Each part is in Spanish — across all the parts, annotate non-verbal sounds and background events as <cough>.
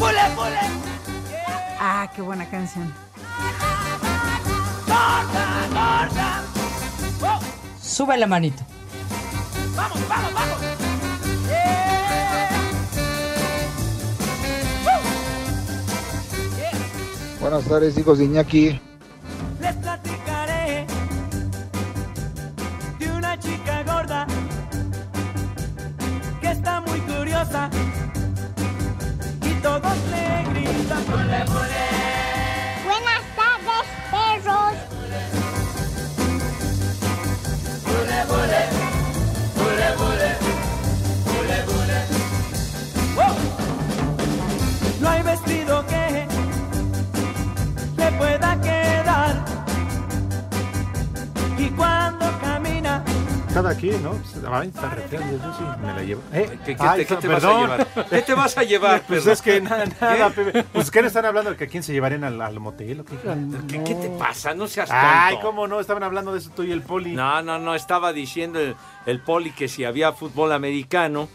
¡Pule, pule! Ah, qué buena canción. ¡Gorda, gorda! ¡Oh! Sube la manito. ¡Vamos, vamos, vamos! Buenas tardes, hijos de Iñaki. Full Quien, ¿no? Ay, está yo sí me la llevo. ¿Eh? ¿Qué, qué Ay, te, qué te vas a perdón. llevar? <laughs> ¿Qué te vas a llevar, <laughs> Pues perdón? es que nada, nada, ¿Qué? Pues ¿qué no están hablando de que a quién se llevarían al, al motel o qué? ¿Qué, qué te pasa? No seas tonto. Ay, cómo no, estaban hablando de eso tú y el poli. No, no, no, estaba diciendo el, el poli que si había fútbol americano,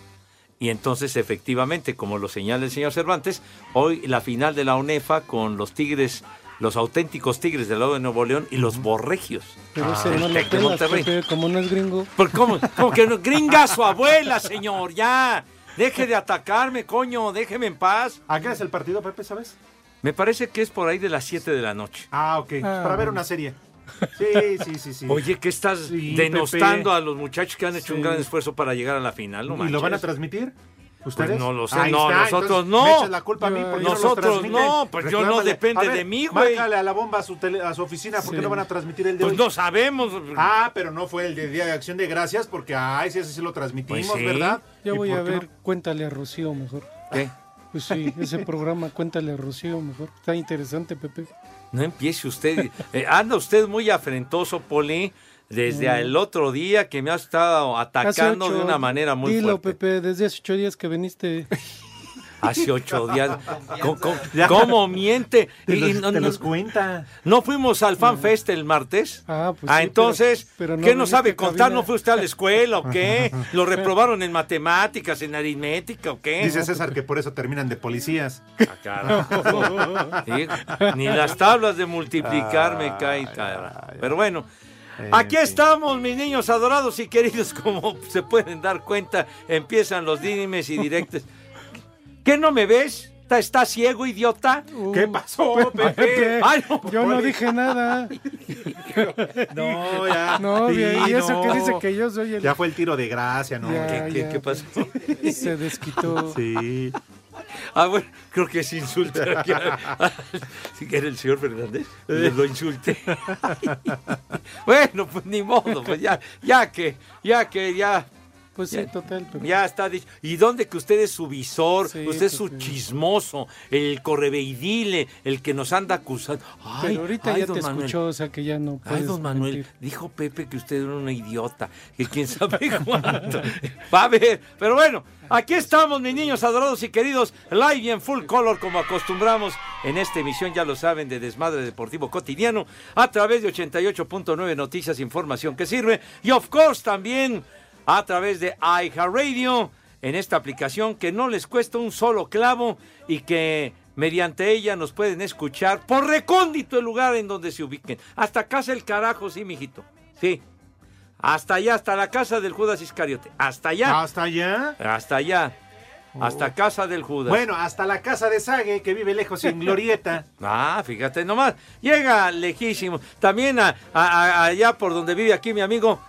y entonces efectivamente, como lo señala el señor Cervantes, hoy la final de la UNEFA con los Tigres, los auténticos Tigres del lado de Nuevo León y los Borregios. Pero Ah, ese del no lo de pelas, Monterrey. Pepe, como no es gringo. ¿Por cómo, <laughs> cómo que no? Gringa su abuela, señor, ya. Deje de atacarme, coño, déjeme en paz. ¿A qué es el partido, Pepe, sabes? Me parece que es por ahí de las 7 de la noche. Ah, ok. Ah, para ver una serie. Sí, sí, sí, sí. Oye, ¿qué estás Sí, denostando Pepe. a los muchachos que han hecho un gran esfuerzo para llegar a la final? No ¿Y lo van a transmitir? ¿Ustedes? Pues no lo sé, Ahí no, está, nosotros entonces no. Me echas la culpa a mí porque Nosotros no, no, pues yo no depende ver, de mí, güey. Márcale a la bomba a su, tele- a su oficina porque Sí. no van a transmitir el de Pues hoy. no sabemos. Ah, pero no fue el de Día de Acción de Gracias porque, ay, sí, ese sí lo transmitimos, Pues sí. ¿verdad? Ya ¿Y voy a ver, no? cuéntale a Rocío mejor. ¿Qué? Pues sí, ese programa, cuéntale a Rocío mejor. Está interesante, Pepe. No empiece usted. Eh, anda usted muy afrentoso, Poli, desde el otro día que me ha estado atacando de una manera muy Dilo, fuerte. Pepe, desde hace ocho días que viniste. <laughs> Hace ocho días. <laughs> ¿Cómo, cómo- Ya. cómo miente? Te, Y- los, y no, te los cuenta. no fuimos al Fan Fest el martes. Ah, pues ah, sí, entonces, pero- pero no ¿qué no sabe contar? ¿No fue usted a la escuela o qué? <laughs> ¿Lo reprobaron en matemáticas, en aritmética o qué? Dice César que por eso terminan de policías. Ah, carajo. Sí, Ni las tablas de multiplicar me caen. Pero bueno, En aquí estamos, mis niños adorados y queridos, como se pueden dar cuenta, empiezan los dimes y directos. ¿Qué no me ves? ¿Está, está ciego, idiota? ¿Qué pasó, Pepe? Ay, no, Yo no dije nada. No, <laughs> ya. No, Sí, bien, y eso no. que dice que yo soy el... Ya fue el tiro de gracia, ¿no? Ya, ¿Qué, qué- ya, qué pasó? <laughs> Se desquitó. Sí. Ah, bueno, creo que se insulta. aquí a- a- Si que era el señor Fernández, lo insulté. <laughs> bueno, pues ni modo, pues ya, ya que, ya que, ya, Pues sí, total. Pero... ya está dicho. ¿Y dónde que usted es su visor? Sí, usted es su sí. chismoso, el correveidile, el que nos anda acusando. Ay, Pero ahorita ay, ya don te Manuel. escuchó, o sea que ya no Ay, puedes don Manuel, mentir. dijo Pepe que usted era un idiota, que quién sabe <laughs> cuánto. Va a ver, pero bueno, aquí estamos, mis niños adorados y queridos, live y en full color, como acostumbramos en esta emisión, ya lo saben, de Desmadre Deportivo Cotidiano, a través de 88.9 Noticias, información que sirve, y of course también a través de iHeartRadio, en esta aplicación que no les cuesta un solo clavo y que mediante ella nos pueden escuchar por recóndito el lugar en donde se ubiquen. Hasta casa el carajo, sí, mijito. Sí. Hasta allá, hasta la casa del Judas Iscariote. Hasta allá. ¿Hasta allá? Hasta allá. Hasta casa del Judas. Bueno, hasta la casa de Sague, que vive lejos en Glorieta. <laughs> Ah, fíjate nomás. Llega lejísimo. También a- a- a- allá por donde vive aquí mi amigo.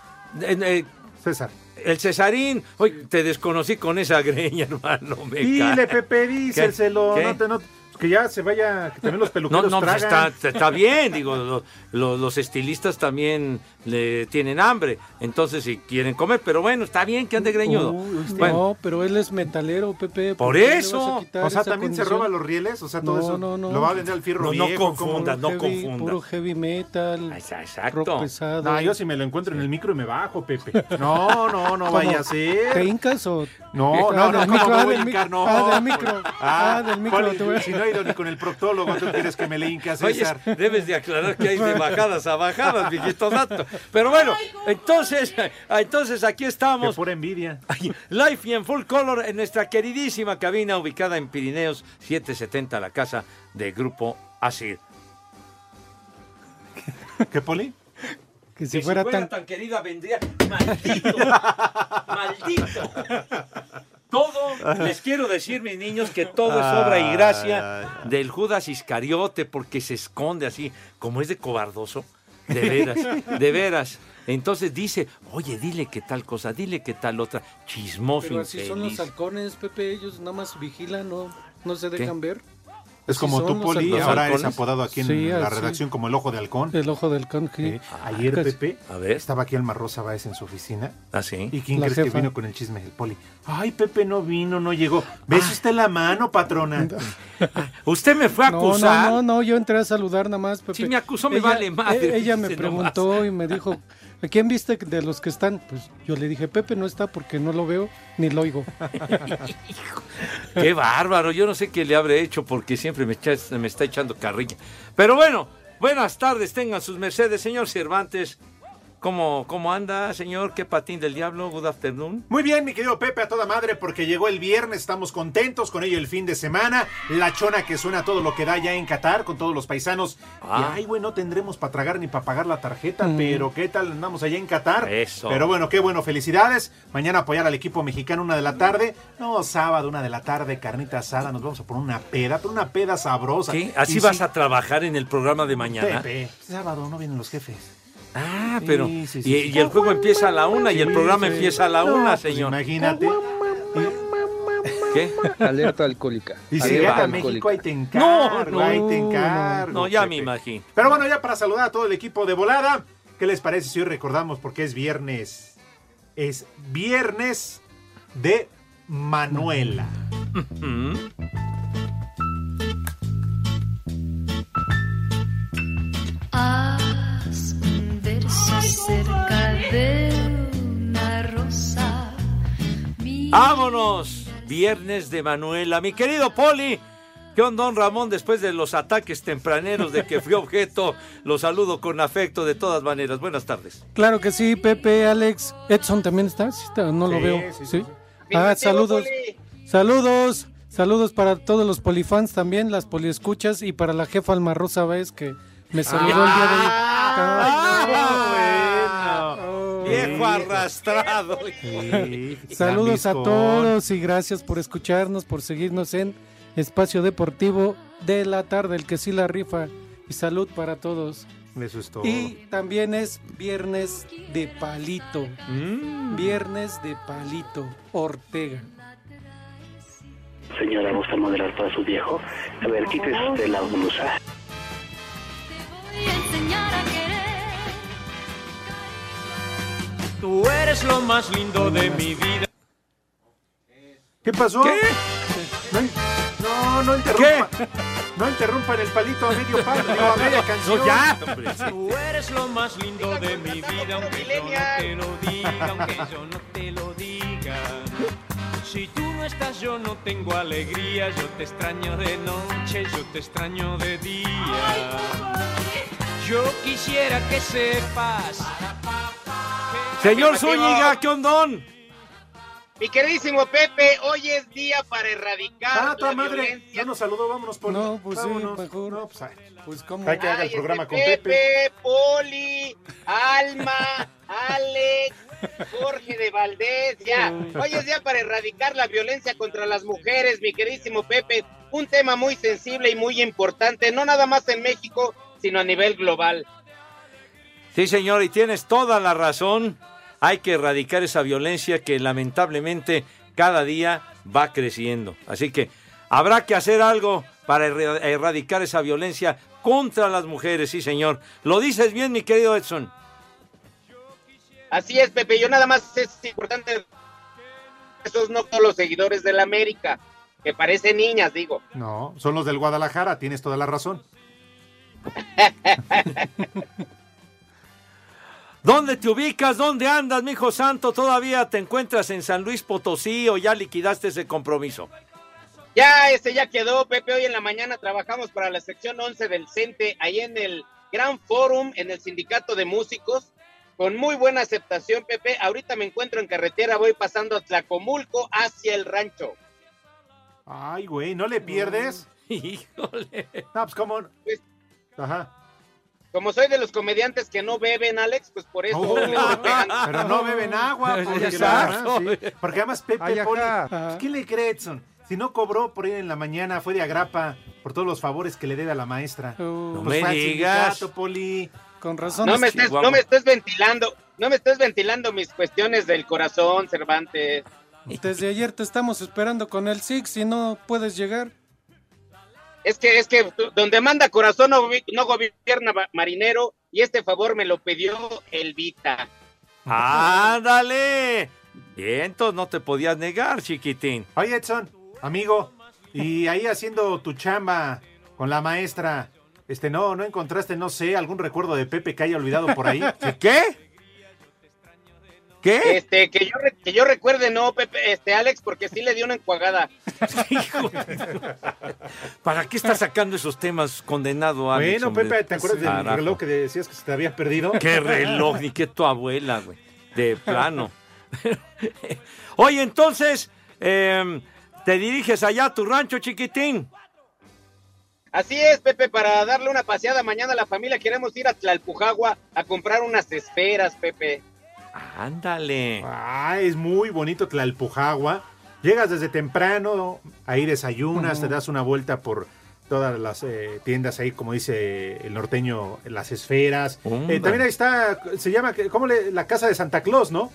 eh, eh, César. el Cesarín. Hoy te desconocí con esa greña, <laughs> hermano. Me Dile. Pepe, díselo. ¿Qué? No te, no, Que ya se vaya, que también los No, peluqueros no, pues tragan. está, está bien, digo, lo- lo- los estilistas también le tienen hambre, entonces si quieren comer, pero bueno, está bien que ande greñudo. Usted- Bueno, No, pero él es metalero, Pepe. Por eso. O sea, también se roba los rieles, o sea, todo No, eso no, no. lo va a vender al fierro No, confunda, no heavy, confunda. Puro heavy metal, Exa- exacto. rock pesado. No, yo si me lo encuentro en el micro y me bajo, Pepe. No, no, no ¿Cómo? vaya a ¿Te ser. hincas o...? No, Ah, no, no, del ¿cómo micro, ah, del hincar? mic- No. ah, del micro. Ah, del micro, Si no he ido ni con el proctólogo, tú quieres que me le Oye, César. debes de aclarar que hay de bajadas a bajadas, viejito dato. Pero bueno, entonces, <laughs> entonces aquí estamos. pura envidia. Live y en full color en nuestra queridísima cabina ubicada en Pirineos 770, la casa de Grupo Asir. ¿Qué, Poli? Que si Que fuera tan... querida vendría. ¡Maldito! <laughs> ¡Maldito! Todo, les quiero decir, mis niños, que todo es obra y gracia del Judas Iscariote, porque se esconde así, como es de cobardoso. De veras, de veras. Entonces dice, oye, dile que tal cosa, dile que tal otra. Chismoso, Pero así son los halcones, Pepe. Ellos nada más vigilan, no, no se dejan ver. Es como son tú, los Poli, halcones. ahora eres halcones. apodado aquí en Sí, la redacción como el ojo de halcón. El ojo del halcón. sí. Eh, Ayer, Casi. Pepe, A ver. estaba aquí Alma Rosa Báez en su oficina. Así. ¿Y quién La crees que vino con el chisme del Poli? Ay, Pepe no vino, no llegó. ¿Ves usted la mano, patrona? Usted me fue a No, acusar. no, no, no, yo entré a saludar nada más, Pepe. Si me acusó, me vale madre, Ella me preguntó y me dijo, ¿a quién viste de los que están? Pues yo le dije, Pepe no está porque no lo veo ni lo oigo. <laughs> Qué bárbaro, yo no sé qué le habré hecho porque siempre me, me está echando carrilla. Pero bueno, buenas tardes, tengan sus mercedes, señor Cervantes. ¿Cómo, ¿Cómo anda, señor? ¿Qué patín del diablo? Good afternoon. Muy bien, mi querido Pepe, a toda madre, porque llegó el viernes, estamos contentos con ello el fin de semana. La chona que suena todo lo que da ya en Qatar con todos los paisanos. Ah. Y ay, güey, no tendremos para tragar ni para pagar la tarjeta, pero ¿qué tal andamos allá en Qatar? Eso. Pero bueno, qué bueno, felicidades. Mañana apoyar al equipo mexicano una de la tarde. No, sábado, una de la tarde, carnita asada, nos vamos a poner una peda, pero una peda sabrosa. ¿Qué? ¿Así Y vas sí, a trabajar en el programa de mañana? Pepe, sábado no vienen los jefes. Ah, pero. sí, sí, y, sí. y el juego empieza a la una y el programa sí. empieza a la No, una, pues señor. imagínate. ¿Qué? Alerta alcohólica. Y si Alerta gana alcohólica. México, ahí te encargo, No, ahí te no, encargo. No, ya me imagino. Pero bueno, ya para saludar a todo el equipo de volada, ¿qué les parece si hoy recordamos porque es viernes? Es viernes de Manuela. Mm. Haz un verso cerca de una rosa. Mira ¡Vámonos! Viernes de Manuela. Mi querido Poli. ¿Qué onda, don Ramón? Después de los ataques tempraneros de que fui objeto, lo saludo con afecto de todas maneras. Buenas tardes. Claro que sí, Pepe, Alex. Edson también está, ¿Sí está? no lo veo. sí, sí, Sí. sí. Ah, saludos. Saludos. Saludos para todos los polifans también, las poliescuchas y para la jefa Alma Rosa que me saludó el día de hoy. Ah, bueno. Viejo arrastrado. <laughs> Sí, Saludos a todos y gracias por escucharnos, por seguirnos en Espacio Deportivo de la tarde, el que sí la rifa. Y salud para todos. Eso es todo. Y también es viernes de palito. Mm. Viernes de palito. Ortega. Señora, ¿gusta modelar para su viejo? A ver, quítese usted la blusa. te voy a enseñar a querer. Tú eres lo más lindo de mi vida. ¿Qué pasó? ¿Qué? No, no, interrumpa. No interrumpan el palito a medio palo, digo, a media canción. <laughs> No, ya, hombre. Tú eres lo más lindo de mi vida, aunque yo no te lo diga, aunque yo no te lo diga. Si tú no estás, yo no tengo alegría. Yo te extraño de noche, yo te extraño de día. Yo quisiera que sepas. Señor Zúñiga, ¿qué ondón? Mi queridísimo Pepe, hoy es día para erradicar Ah, la madre. violencia. Ya nos saludó, vámonos por No, pues sí, vámonos. mejor. No, pues, ay, Pues como hay que haga el programa con Pepe. Poli, Alma, Alex, Jorge de Valdés, ya. Hoy es día para erradicar la violencia contra las mujeres, mi queridísimo Pepe. Un tema muy sensible y muy importante, no nada más en México, sino a nivel global. Sí, señor, y tienes toda la razón. Hay que erradicar esa violencia que lamentablemente cada día va creciendo. Así que habrá que hacer algo para erra- erradicar esa violencia contra las mujeres, sí señor. Lo dices bien, mi querido Edson. Así es, Pepe. Yo nada más es importante. Esos no todos los seguidores del América, que parecen niñas, digo. No, son los del Guadalajara, tienes toda la razón. <laughs> ¿Dónde te ubicas? ¿Dónde andas, mijo santo? ¿Todavía te encuentras en San Luis Potosí o ya liquidaste ese compromiso? Ya, este ya quedó, Pepe. Hoy en la mañana trabajamos para la sección 11 del CENTE, ahí en el Gran Forum, en el Sindicato de Músicos, con muy buena aceptación, Pepe. Ahorita me encuentro en carretera, voy pasando a Tlacomulco hacia el rancho. Ay, güey, ¿no le pierdes? <laughs> Híjole. No, pues cómo. Ajá. Como soy de los comediantes que no beben, Alex, pues por eso Oh, <laughs> pero no beben agua. <laughs> Porque, Exacto. sí. Porque además Pepe Ay, Poli, pues, ¿quién le cree, Edson? Si no cobró por ir en la mañana, fue de agrapa por todos los favores que le debe a la maestra. Uh, me fue al digas. Poli. con razón. No me, estés, no me estés ventilando, no me estés ventilando mis cuestiones del corazón, Cervantes. Desde ayer te estamos esperando con el Six y no puedes llegar. Es que, es que donde manda corazón no, no gobierna ma- marinero y este favor me lo pidió el Vita. ¡Ándale! Bien, entonces no te podías negar, chiquitín. Oye, Edson, amigo, y ahí haciendo tu chamba con la maestra, este, no, no encontraste, no sé, algún recuerdo de Pepe que haya olvidado por ahí. <laughs> ¿Qué? ¿Qué? Este, que yo, que yo recuerde, no, Pepe, este, Alex, porque sí le dio una encuagada. <laughs> Hijo de- ¿Para qué estás sacando esos temas, condenado Alex? bueno, hombre? Pepe, ¿te acuerdas del reloj que decías que se te había perdido? ¿Qué reloj? Ni que tu abuela, güey. De plano. <laughs> Oye, entonces, em, te diriges allá a tu rancho, chiquitín. Así es, Pepe, para darle una paseada mañana a la familia queremos ir a Tlalpujagua a comprar unas esferas, Pepe. Ándale. Ah, es muy bonito Tlalpujagua. Llegas desde temprano, ahí desayunas, te das una vuelta por todas las eh, tiendas ahí, como dice el norteño, las esferas. Eh, también ahí está, se llama, ¿cómo le? La casa de Santa Claus, ¿no?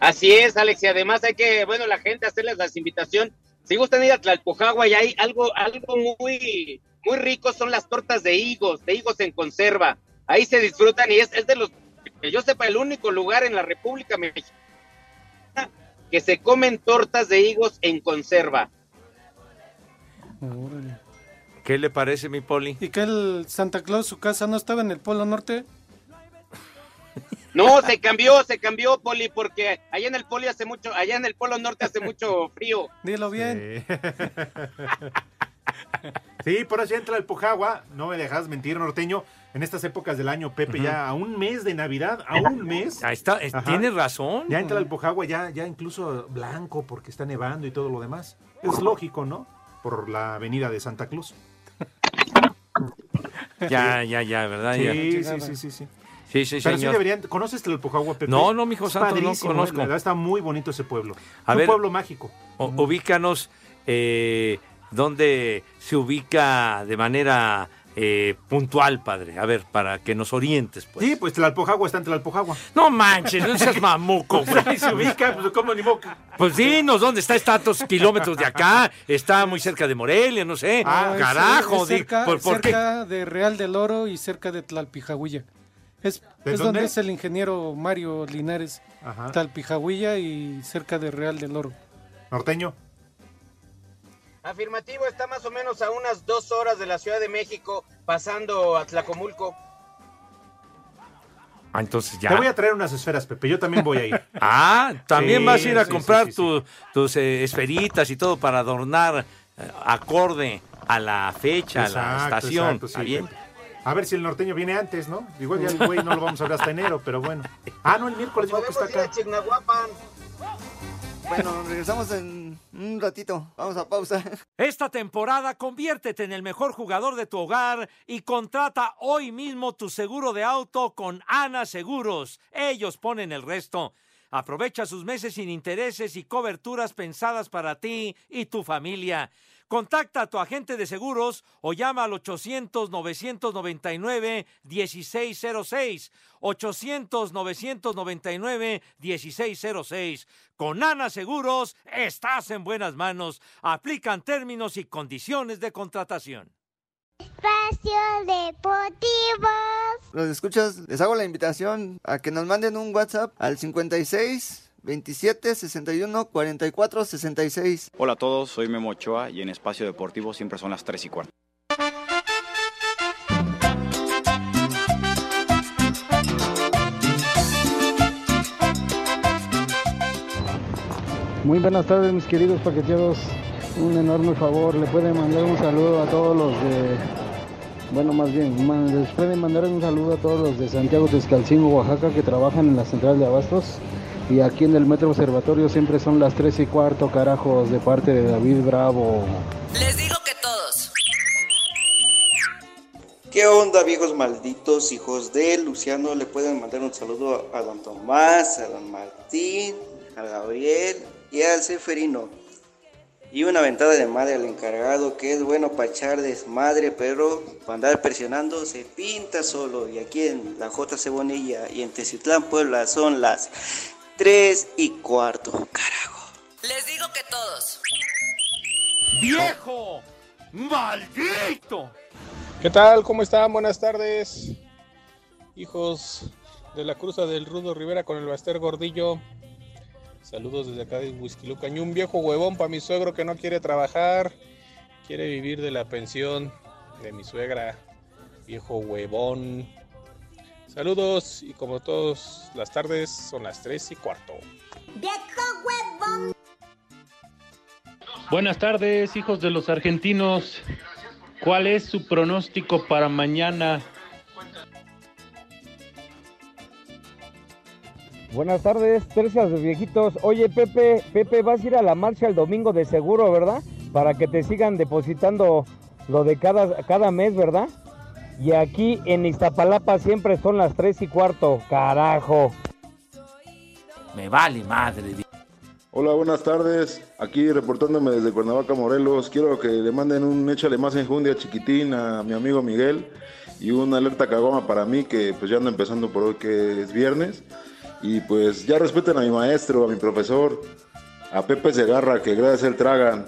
Así es, Alex, y además hay que, bueno, la gente hacerles las invitación. Si gustan ir a Tlalpujagua y hay algo, algo muy, muy rico, son las tortas de higos, de higos en conserva. Ahí se disfrutan y es, es de los, que yo sepa, el único lugar en la República Mexicana que se comen tortas de higos en conserva. ¿Qué le parece, mi poli? ¿Y que el Santa Claus, su casa no estaba en el Polo Norte? No, se cambió, se cambió, Poli, porque allá en el Poli hace mucho, allá en el Polo Norte hace mucho <laughs> frío. Dilo bien. Sí, <laughs> sí por eso entra el Pujagua, no me dejas mentir, norteño. En estas épocas del año, Pepe, ya a un mes de Navidad, a un mes. Ahí está, es- Ajá. tienes razón. Ya entra el Pujagua, ya, ya incluso blanco porque está nevando y todo lo demás. Es lógico, ¿no? Por la avenida de Santa Cruz. <laughs> Ya, ya, ya, ¿verdad? Ya. Sí, sí, sí, sí, sí. Sí, sí, Pero sí deberían. ¿Conoces el Pujagua, Pepe? No, no, mijo santo, no padrísimo, ¿eh? conozco. La verdad está muy bonito ese pueblo. A es ver. un pueblo mágico. O- ubícanos eh, donde se ubica de manera eh, puntual, padre. A ver, para que nos orientes, pues. Sí, pues Tlalpujagua está en Tlalpujagua. No manches, no seas <laughs> mamuco, güey. Ahí se ubica, pues como ni moca. Pues dinos, ¿dónde está? Está a tantos kilómetros de acá, está muy cerca de Morelia, no sé. Ah, carajo, di- cerca, ¿por, por qué? cerca de Real del Oro y cerca de Tlalpijahuilla. Es, ¿De es donde es el ingeniero Mario Linares. Ajá. Tlalpijahuilla y cerca de Real del Oro. Norteño. Afirmativo, está más o menos a unas dos horas de la Ciudad de México, pasando a Tlacomulco. Ah, entonces ya. Te voy a traer unas esferas, Pepe. Yo también voy a ir. <laughs> Ah, también Sí, vas a ir a sí, comprar sí, sí, tu- tus eh, esferitas y todo para adornar eh, acorde a la fecha, a la estación. exacto, ¿Está sí, bien? A ver si el norteño viene antes, ¿no? Igual ya el güey no lo vamos a ver hasta enero, pero bueno. Ah, no, el miércoles dijo que está Podemos ir a acá. Chignahuapan. Bueno, regresamos en un ratito. Vamos a pausa. <laughs> Esta temporada conviértete en el mejor jugador de tu hogar y contrata hoy mismo tu seguro de auto con Ana Seguros. Ellos ponen el resto. Aprovecha sus meses sin intereses y coberturas pensadas para ti y tu familia. Contacta a tu agente de seguros o llama al 800-999-1606. 800-999-1606. Con Ana Seguros estás en buenas manos. Aplican términos y condiciones de contratación. Espacio Deportivo. Los escuchas, les hago la invitación a que nos manden un WhatsApp al 56 27 61 44 66. Hola a todos, soy Memo Ochoa y en Espacio Deportivo siempre son las 3 y cuarto. Muy buenas tardes mis queridos paqueteados. Un enorme favor, le pueden mandar un saludo a todos los de... Bueno, más bien, les pueden mandar un saludo a todos los de Santiago Texcalcingo, Oaxaca, que trabajan en la central de Abastos. Y aquí en el Metro Observatorio siempre son las 3 y cuarto, carajos, de parte de David Bravo. Les digo que todos. ¿Qué onda, viejos malditos hijos de Luciano? Le pueden mandar un saludo a don Tomás, a don Martín, a Gabriel y al Seferino. Y una ventada de madre al encargado que es bueno para echar desmadre, pero para andar presionando se pinta solo. Y aquí en la JC Bonilla y en Teciutlán, Puebla, son las 3 y cuarto. Carajo. Les digo que todos. ¡Viejo! ¡Maldito! ¿Qué tal? ¿Cómo están? Buenas tardes. Hijos de la cruza del Rudo Rivera con el Baster Gordillo. Saludos desde acá de Huizquiluca. Y un viejo huevón para mi suegro que no quiere trabajar. Quiere vivir de la pensión de mi suegra. Viejo huevón. Saludos y como todas las tardes son las 3 y cuarto. Buenas tardes, hijos de los argentinos. ¿Cuál es su pronóstico para mañana? Buenas tardes, tercias de viejitos. Oye, Pepe, Pepe, vas a ir a la marcha el domingo de seguro, ¿verdad? Para que te sigan depositando lo de cada, cada mes, ¿verdad? Y aquí en Iztapalapa siempre son las tres y cuarto, carajo. Me vale madre. Hola, buenas tardes. Aquí reportándome desde Cuernavaca, Morelos. Quiero que le manden un échale más enjundia chiquitín a mi amigo Miguel y una alerta cagoma para mí que pues ya ando empezando por hoy que es viernes. Y pues ya respeten a mi maestro, a mi profesor, a Pepe Segarra, que gracias a él tragan.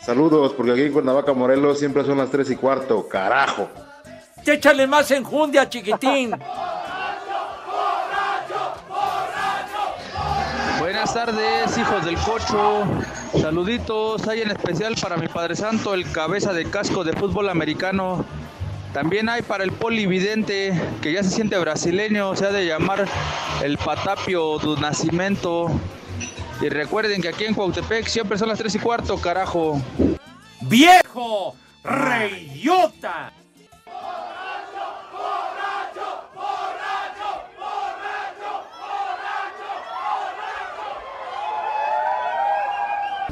Saludos, porque aquí en Cuernavaca, Morelos siempre son las 3 y cuarto. Carajo. Échale más enjundia, chiquitín. Buenas tardes, hijos del cocho. Saluditos, hay en especial para mi Padre Santo, el cabeza de casco de fútbol americano. También hay para el polividente, que ya se siente brasileño, se ha de llamar el Patapio do Nascimento. Y recuerden que aquí en Cuautepec siempre son las 3 y cuarto, carajo. ¡Viejo! ¡Reyota!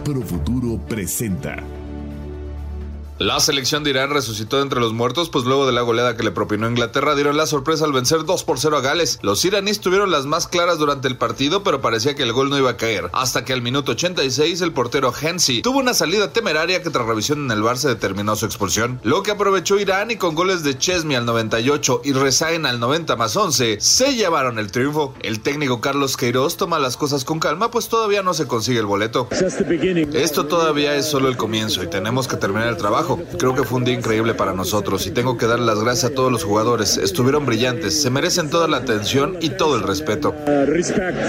Profuturo presenta. La selección de Irán resucitó entre los muertos, pues luego de la goleada que le propinó Inglaterra dieron la sorpresa al vencer 2 por 0 a Gales. Los iraníes tuvieron las más claras durante el partido, pero parecía que el gol no iba a caer. Hasta que al minuto 86 el portero Hensi tuvo una salida temeraria que tras revisión en el bar se determinó su expulsión. Lo que aprovechó Irán y con goles de Chesney al 98 y Rezaen al 90 más 11 se llevaron el triunfo. El técnico Carlos Queiroz toma las cosas con calma, pues todavía no se consigue el boleto. Esto todavía es solo el comienzo y tenemos que terminar el trabajo. Creo que fue un día increíble para nosotros y tengo que darle las gracias a todos los jugadores. Estuvieron brillantes, se merecen toda la atención y todo el respeto.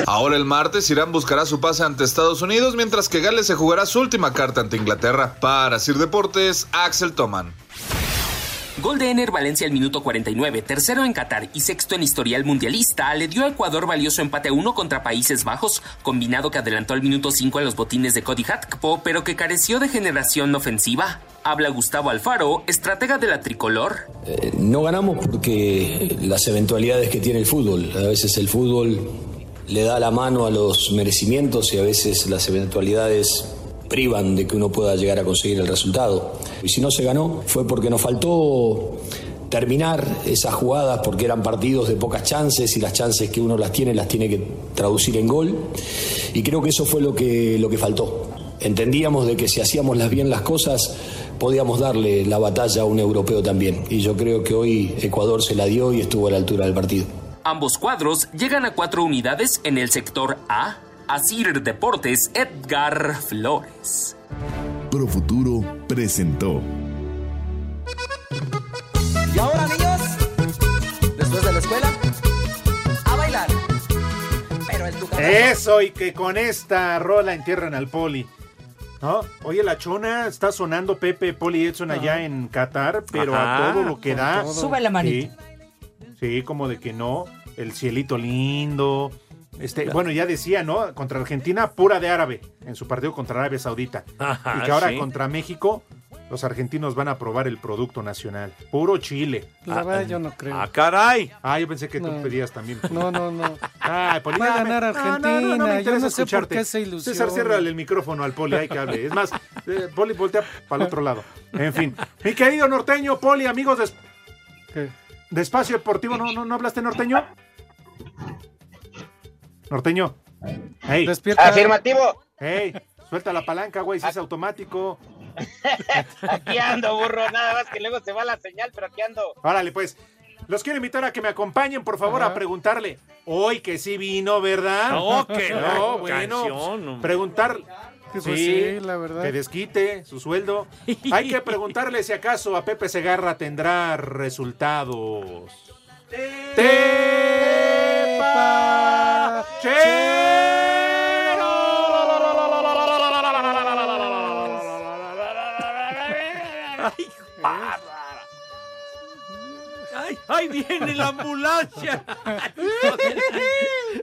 Ahora el martes Irán buscará su pase ante Estados Unidos, mientras que Gales se jugará su última carta ante Inglaterra. Para Sir Deportes, Axel Toman. Gol de Valencia al minuto 49, tercero en Qatar y sexto en historial mundialista, le dio a Ecuador valioso empate a uno contra Países Bajos, combinado que adelantó al minuto 5 a los botines de Cody Hatkpo, pero que careció de generación ofensiva. Habla Gustavo Alfaro, estratega de la tricolor. Eh, no ganamos porque las eventualidades que tiene el fútbol. A veces el fútbol le da la mano a los merecimientos y a veces las eventualidades privan de que uno pueda llegar a conseguir el resultado. Y si no se ganó fue porque nos faltó terminar esas jugadas porque eran partidos de pocas chances y las chances que uno las tiene las tiene que traducir en gol y creo que eso fue lo que, lo que faltó. entendíamos de que si hacíamos las bien las cosas podíamos darle la batalla a un europeo también. Y yo creo que hoy Ecuador se la dio y estuvo a la altura del partido. Ambos cuadros llegan a cuatro unidades en el sector A. Asir Deportes Edgar Flores. Profuturo presentó. Y ahora, niños, después de la escuela, a bailar. Pero en tu cabeza. Eso, y que con esta rola entierran al poli. ¿No? Oye, la chona está sonando Pepe, Poli Edson allá en Qatar, pero Ajá, a todo lo que da. todo. Sube la manita. Sí, Sí, como de que no. El cielito lindo. Este, bueno, ya decía, ¿no? Contra Argentina, pura de árabe, en su partido contra Arabia Saudita. Ajá, y que ahora sí. contra México, los argentinos van a probar el producto nacional. Puro chile. La verdad, yo no creo. ¡Ah, caray! Ah, yo pensé que tú pedías también. No, no, no. Ay, Poli, Va a ganar no, no, no, Argentina. No, me yo interesa no sé por escucharte. qué se. César, ciérrale el micrófono al Poli, hay que hable. Es más, eh, Poli voltea para el otro lado. En fin. Mi querido norteño, Poli, amigos de, ¿Qué? de Espacio Deportivo, ¿no, no, ¿no hablaste norteño? Norteño. Hey. Despierta. Afirmativo. Hey, suelta la palanca, güey, si es automático. <laughs> Aquí ando, burro. Nada más que luego se va la señal, pero aquí ando. Órale, pues. Los quiero invitar a que me acompañen, por favor, a preguntarle. Hoy que sí vino, ¿verdad? No, <laughs> que no, bueno. canción. Preguntar. Pues sí, la verdad. Que desquite su sueldo. Hay que preguntarle si acaso a Pepe Segarra tendrá resultados. ¡Tepa! ¡Ay, ahí viene la ambulancia! <laughs>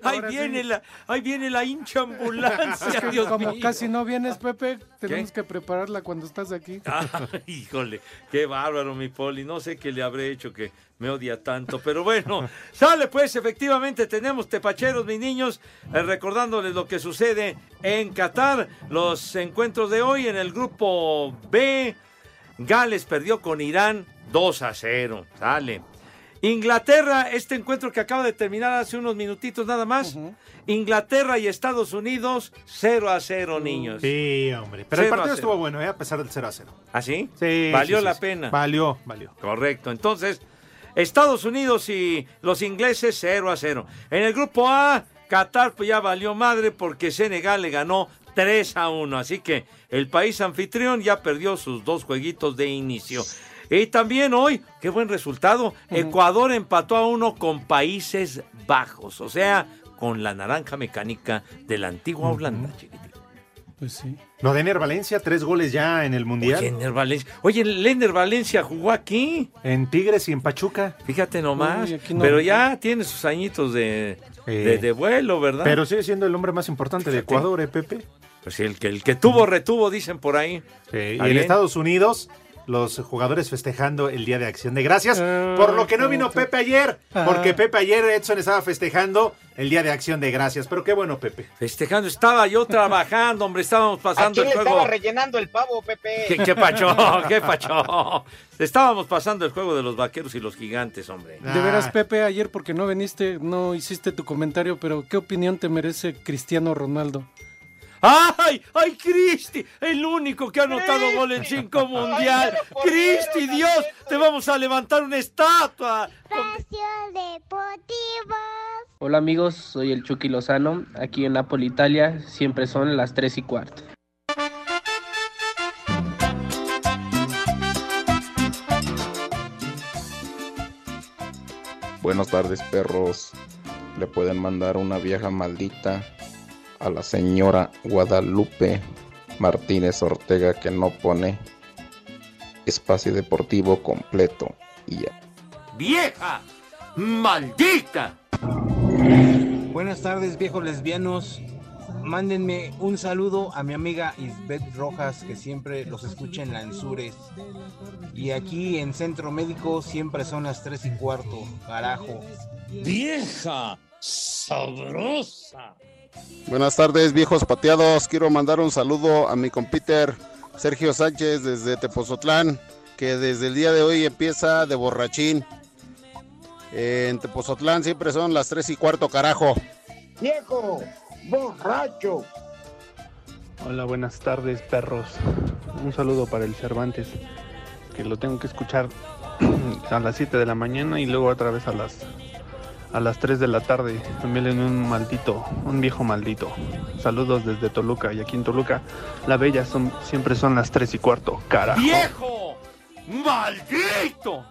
¡Ahí Ahora viene sí. la, ahí viene la hincha ambulancia! Es que Dios como mío. casi no vienes, Pepe, tenemos que prepararla cuando estás aquí. Ah, híjole, qué bárbaro mi poli. No sé qué le habré hecho que me odia tanto, pero bueno, <laughs> sale pues, efectivamente tenemos tepacheros, mis niños, eh, recordándoles lo que sucede en Qatar, los encuentros de hoy en el grupo B. Gales perdió con Irán 2 a 0, sale. Inglaterra, este encuentro que acaba de terminar hace unos minutitos nada más. Inglaterra y Estados Unidos 0 a 0, niños. Sí, hombre. Pero el partido estuvo bueno, ¿eh? A pesar del 0 a 0. ¿Ah, sí? Sí. Valió sí, la sí. pena. Valió, valió. Correcto. Entonces, Estados Unidos y los ingleses 0 a 0. En el grupo A, Qatar pues ya valió madre porque Senegal le ganó 3 a 1. Así que el país anfitrión ya perdió sus dos jueguitos de inicio. Y también hoy, qué buen resultado, Ecuador empató a uno con Países Bajos, o sea, con la naranja mecánica de la antigua Holanda, chiquitín. Pues sí. Lo de Ener Valencia, tres goles ya en el Mundial. Oye, Ener Valencia. Oye, Lender Valencia jugó aquí. En Tigres y en Pachuca. Fíjate nomás. Uy, no- Pero ya tiene sus añitos de, de, de vuelo, ¿verdad? Pero sigue siendo el hombre más importante de Ecuador, ¿eh, Pepe? Pues sí, el que, el que tuvo, retuvo, dicen por ahí. Sí, y en. Estados Unidos, los jugadores festejando el Día de Acción de Gracias. Ah, por lo que no vino ¿cómo te- Pepe ayer. Ah. Porque Pepe ayer, Edson, estaba festejando el Día de Acción de Gracias. Pero qué bueno, Pepe. Festejando, estaba yo trabajando, hombre, estábamos ¿A pasando el le juego. estaba rellenando el pavo, Pepe? ¿Qué, qué pacho? <laughs> ¿Qué pacho? Estábamos pasando el juego de los vaqueros y los gigantes, hombre. De veras, Pepe, ayer porque no viniste, no hiciste tu comentario, pero ¿qué opinión te merece Cristiano Ronaldo? ¡Ay! ¡Ay, Cristi! El único que ha anotado gol en cinco mundial. ¡Cristi, Dios! Te vamos a levantar una estatua. Espacio Deportivo. Hola amigos, soy el Chucky Lozano. Aquí en Napoli, Italia, siempre son las 3 y cuarto. Buenas tardes, perros. Le pueden mandar una vieja maldita a la señora Guadalupe Martínez Ortega que no pone espacio deportivo completo y ya. ¡Vieja! ¡Maldita! Buenas tardes, viejos lesbianos. Mándenme un saludo a mi amiga Isbeth Rojas, que siempre los escucha en Lanzures. Y aquí en Centro Médico siempre son las 3 y cuarto, carajo. ¡Vieja! ¡Sabrosa! Buenas tardes, viejos pateados. Quiero mandar un saludo a mi compiter Sergio Sánchez desde Tepozotlán, que desde el día de hoy empieza de borrachín. En Tepozotlán siempre son las 3 y cuarto, carajo. Viejo, borracho. Hola, buenas tardes, perros. Un saludo para el Cervantes, que lo tengo que escuchar <clears throat> a las 7 de la mañana y luego otra vez a las a las 3 de la tarde. También en un maldito, un viejo maldito. Saludos desde Toluca y aquí en Toluca la bella son siempre son las 3 y cuarto. Carajo. ¡Viejo! ¡Maldito!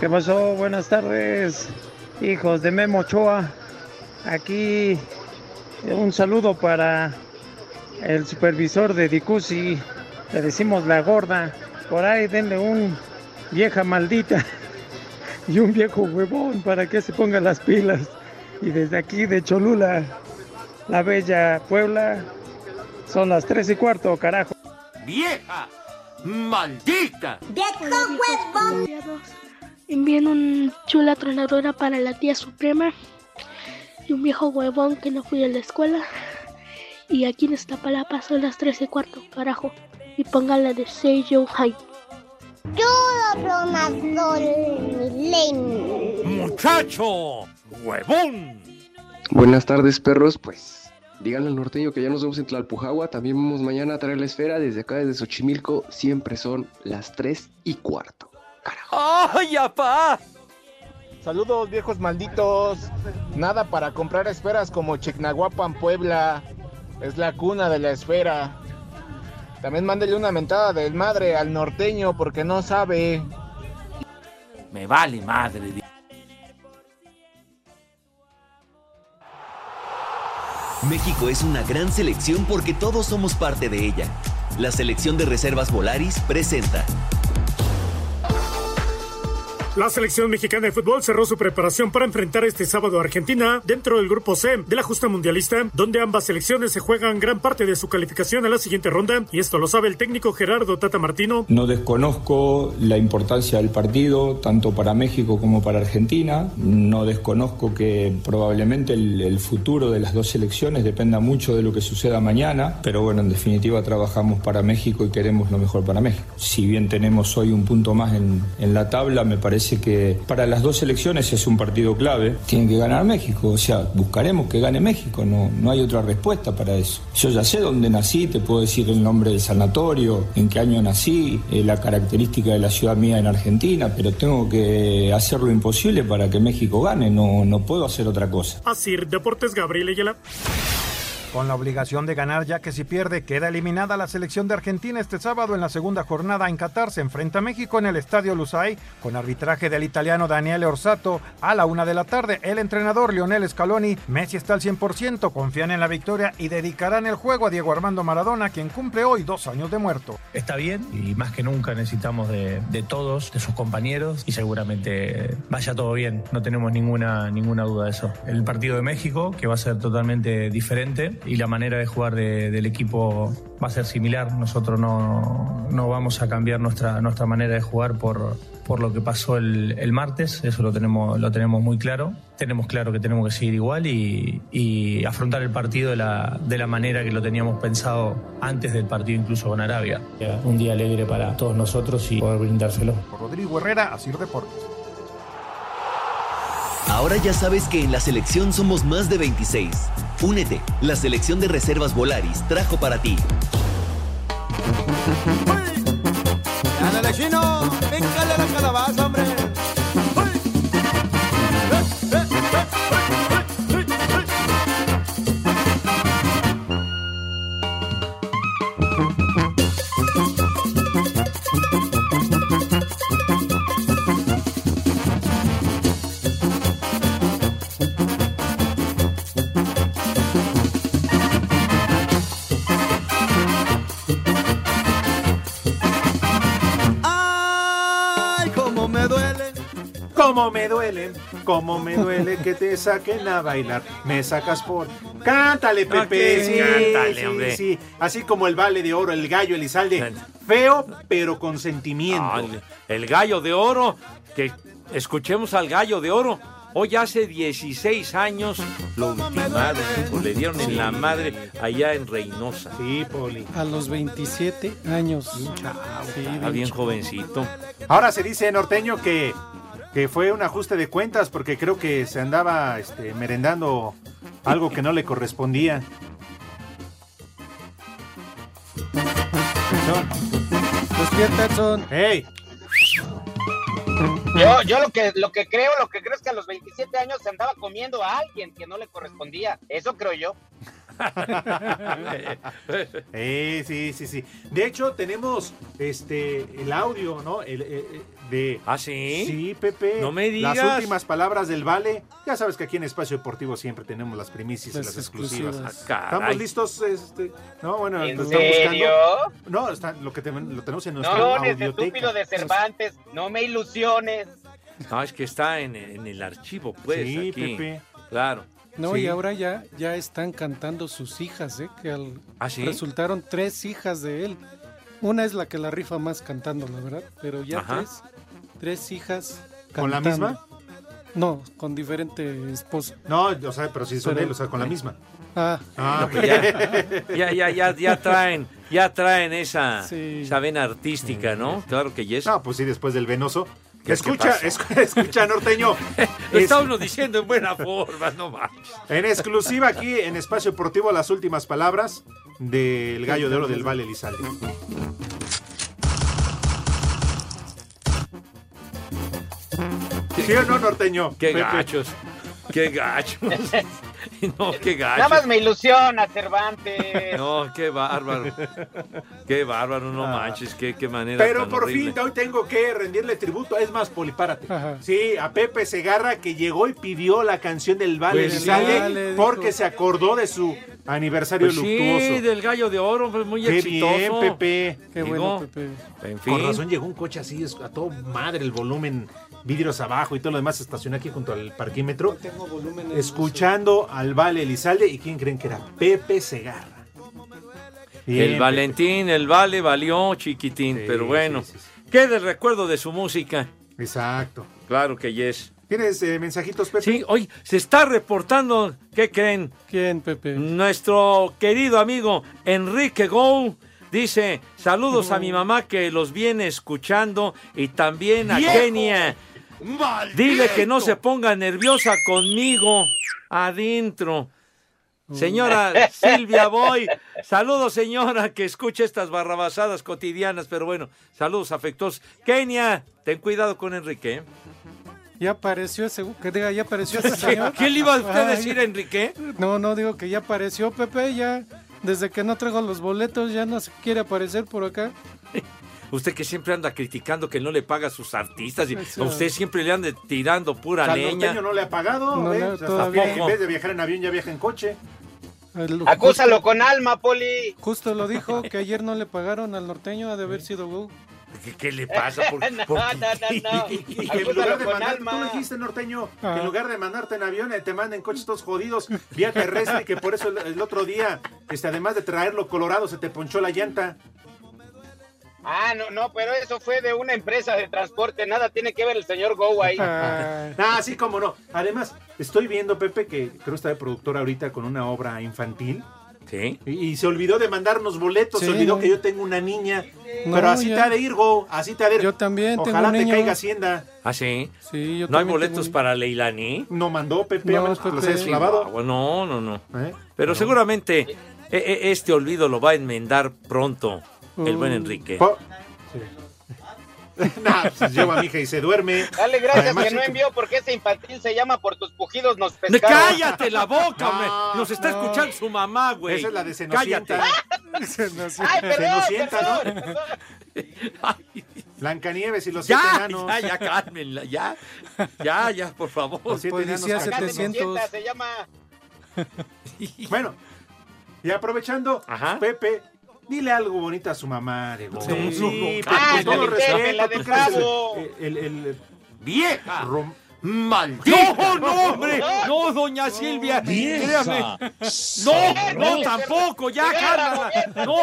¿Qué pasó? Buenas tardes, hijos de Memo Ochoa. Aquí un saludo para el supervisor de Dicusi. Le decimos la gorda. Por ahí denle un vieja maldita <laughs> y un viejo huevón para que se ponga las pilas. Y desde aquí de Cholula, la bella Puebla, son las tres y cuarto, carajo. ¡Vieja! ¡Maldita! Envían un chula tronadora para la tía Suprema y un viejo huevón que no fui a la escuela. Y aquí en Iztapalapa son las 3 y cuarto, carajo. Y póngala de Seiyo High. ¡Muchacho! ¡Huevón! Buenas tardes, perros. Pues díganle al norteño que ya nos vemos en Tlalpujagua. También vamos mañana a traer la esfera. Desde acá, desde Xochimilco, siempre son las 3 y cuarto. ¡Ay, apá! Saludos viejos malditos. Nada para comprar esferas como Chignahuapan, Puebla. Es la cuna de la esfera. También mándele una mentada del madre al norteño porque no sabe. Me vale madre. México es una gran selección porque todos somos parte de ella. La selección de reservas Volaris presenta. La selección mexicana de fútbol cerró su preparación para enfrentar este sábado a Argentina dentro del grupo C de la justa mundialista, donde ambas selecciones se juegan gran parte de su calificación a la siguiente ronda, y esto lo sabe el técnico Gerardo Tata Martino. No desconozco la importancia del partido, tanto para México como para Argentina. No desconozco que probablemente el, el futuro de las dos selecciones dependa mucho de lo que suceda mañana, pero bueno, en definitiva trabajamos para México y queremos lo mejor para México. Si bien tenemos hoy un punto más en, en la tabla, me parece que para las dos selecciones es un partido clave. Tienen que ganar México, o sea, buscaremos que gane México, no, no hay otra respuesta para eso. Yo ya sé dónde nací, te puedo decir el nombre del sanatorio, en qué año nací, eh, la característica de la ciudad mía en Argentina, pero tengo que hacer lo imposible para que México gane, no, no puedo hacer otra cosa. Así, Deportes Gabriel Ayala. Con la obligación de ganar ya que si pierde queda eliminada la selección de Argentina este sábado en la segunda jornada en Qatar se enfrenta a México en el Estadio Lusail con arbitraje del italiano Daniele Orsato a la una de la tarde. El entrenador Lionel Scaloni, Messi está al 100%, confían en la victoria y dedicarán el juego a Diego Armando Maradona quien cumple hoy dos años de muerto. Está bien y más que nunca necesitamos de, de todos, de sus compañeros y seguramente vaya todo bien, no tenemos ninguna, ninguna duda de eso. El partido de México, que va a ser totalmente diferente y la manera de jugar de- del equipo va a ser similar. Nosotros no, no vamos a cambiar nuestra, nuestra manera de jugar por, por lo que pasó el, el martes, eso lo tenemos, lo tenemos muy claro. Tenemos claro que tenemos que seguir igual y, y afrontar el partido de la, de la manera que lo teníamos pensado antes del partido incluso con Arabia. Un día alegre para todos nosotros y poder brindárselo. Rodrigo Herrera, Asir Deportes. Ahora ya sabes que en la selección somos más de 26. Únete, la selección de reservas Volaris trajo para ti. ¡Ándale, chino! ¡Píncale me duele, cómo me duele que te saquen a bailar. Me sacas por. Cántale, Pepe. Sí, cántale, sí, hombre. sí. Así como el vale de oro, el gallo Elizalde. Feo, pero con sentimiento. Ay, el gallo de oro, que escuchemos al gallo de oro. Hoy hace 16 años lo ultimaron, hijo, le dieron en la madre allá en Reynosa. Sí, Poli. A los 27 años. Sí, Está bien jovencito. Ahora se dice norteño que, que fue un ajuste de cuentas porque creo que se andaba este, merendando algo que no le correspondía. Despierta, Edson. ¡Ey! Yo, yo lo que lo que creo, lo que creo es que a los 27 años se andaba comiendo a alguien que no le correspondía. Eso creo yo. <laughs> Eh, sí, sí, sí. De hecho, tenemos este el audio, ¿no? El, de. ¿Ah, sí? Sí, Pepe. No me digas. Las últimas palabras del Vale. Ya sabes que aquí en Espacio Deportivo siempre tenemos las primicias y Las las exclusivas. exclusivas. Ah. ¿Estamos listos? Este, no, bueno, ¿En lo estamos serio? buscando. No, está, lo que te- lo tenemos en nuestra No, estúpido de Cervantes, no me ilusiones. No, es que está en, en el archivo, pues. Sí, aquí. Pepe. Claro. No, Sí. y ahora ya, ya están cantando sus hijas, ¿eh? Que al- ¿Ah, sí? resultaron tres hijas de él. Una es la que la rifa más cantando, la verdad, pero ya Ajá. tres, tres hijas ¿Con la cantando. misma? No, con diferente esposa. No, o sea, pero si son Pero- él, o sea, con la misma. Ah, Ah, No, ya, ya, ya, ya, ya traen, ya traen esa, Sí. esa vena artística, ¿no? Claro que yes. No, pues sí, después del venoso. ¿Qué- Escucha, <laughs> escucha, norteño. <laughs> Lo Es- está uno diciendo en buena forma, no manches. En exclusiva aquí en Espacio Deportivo las últimas palabras del gallo de oro del Valle Elizalde. ¿Sí o no, norteño? Qué Pepe? gachos, qué gachos. <laughs> <laughs> No, qué Nada más me ilusiona, Cervantes. <laughs> No, qué bárbaro. Qué bárbaro, no manches, qué, qué manera Pero tan por horrible. fin hoy tengo que rendirle tributo. Es más, Polipárate. Ajá. Sí, a Pepe Segarra que llegó y pidió la canción del Valle Pues sí. Vale, porque dijo. se acordó de su aniversario Pues sí, luctuoso. del gallo de oro, pues muy Qué exitoso. bien, Pepe. qué bueno, Pepe. En fin. Con razón llegó un coche así, a todo madre el volumen, vidrios abajo y todo lo demás, estacionó aquí junto al parquímetro, Tengo volumen en escuchando al Vale Elizalde. ¿Y quién creen que era? Pepe Segarra. Bien, el Valentín, el Vale valió chiquitín, Sí, pero bueno. sí, sí, sí. ¿Qué del recuerdo de su música? Exacto. Claro que yes. ¿Tienes eh, mensajitos, Pepe? Sí, hoy se está reportando, ¿qué creen? ¿Quién, Pepe? Nuestro querido amigo Enrique Gou dice, saludos a mi mamá que los viene escuchando y también a ¡Viejo! Kenia. Dile que no se ponga nerviosa conmigo adentro. Señora <laughs> Silvia Boy, saludos señora que escucha estas barrabasadas cotidianas, pero bueno, saludos afectuosos. Kenia, ten cuidado con Enrique. ¿eh? Ya apareció ese, que diga, ya apareció ese <laughs> señor. ¿Qué le iba a usted a Ay, decir Enrique? No, no, digo que ya apareció Pepe, ya. Desde que no traigo los boletos, ya no se quiere aparecer por acá. <laughs> Usted que siempre anda criticando que no le paga a sus artistas y a usted siempre le anda tirando pura O sea, leña. norteño no le ha pagado. No ¿ve? le- O sea, todavía. hasta En vez de viajar en avión, ya viaja en coche. El- Acúsalo con alma, Poli. Justo lo dijo, <laughs> que ayer no le pagaron al norteño, ha de haber sido Go. ¿Qué, qué le pasa? ¿Por, <laughs> no, por- no, no, no. Y que en lugar de con mandarte, tú dijiste, norteño, que Ah. en lugar de mandarte en avión, eh, te manden coches todos jodidos, vía terrestre, que por eso el, el otro día, este, además de traerlo colorado, se te ponchó la llanta. Ah, no, no, pero eso fue de una empresa de transporte. Nada tiene que ver el señor Go ahí. Ah, Ah, sí, como no. Además, estoy viendo, Pepe, que creo está de productor ahorita con una obra infantil. ¿Sí? Y, y se olvidó de mandarnos boletos, se olvidó no. que yo tengo una niña. No, pero así ya. te ha de ir, Go, así te ha de ir. Yo también tengo Ojalá un te niño. caiga Hacienda. ¿Ah, sí? sí, yo ¿No hay boletos tengo- para Leilani? No mandó, Pepe, los no, no, no. ¿Eh? Pero seguramente eh, eh, este olvido lo va a enmendar pronto el buen. Enrique. Po- Sí. <laughs> nah, pues lleva a mi hija y se duerme. Dale gracias Además, que no sí, envió porque ese infantil se llama Por tus pujidos nos ¡Ne- pescaron. ¡Cállate la boca, hombre! No, Nos está no. escuchando su mamá, güey. Esa es la de se nos ¡Cállate! <laughs> Ay, perdón, perdón, ¿no? perdón. Ay, Blancanieves y los siete ya, enanos. ya, ya, cálmenla, ya. Ya, ya, por favor. Los siete Policía enanos Acá se nos 700. sienta, se llama Bueno, y aprovechando, Ajá. Pepe, dile algo bonito a su mamá de. Sí. Ah, con todo respeto, tú que eres Bravo. el, el- el- ¡Vieja! rom- ¡Maldita! ¡No, no, hombre! ¡No, doña Silvia! Créame. ¡No, no, tampoco! ¡Ya, cálmala! ¡No,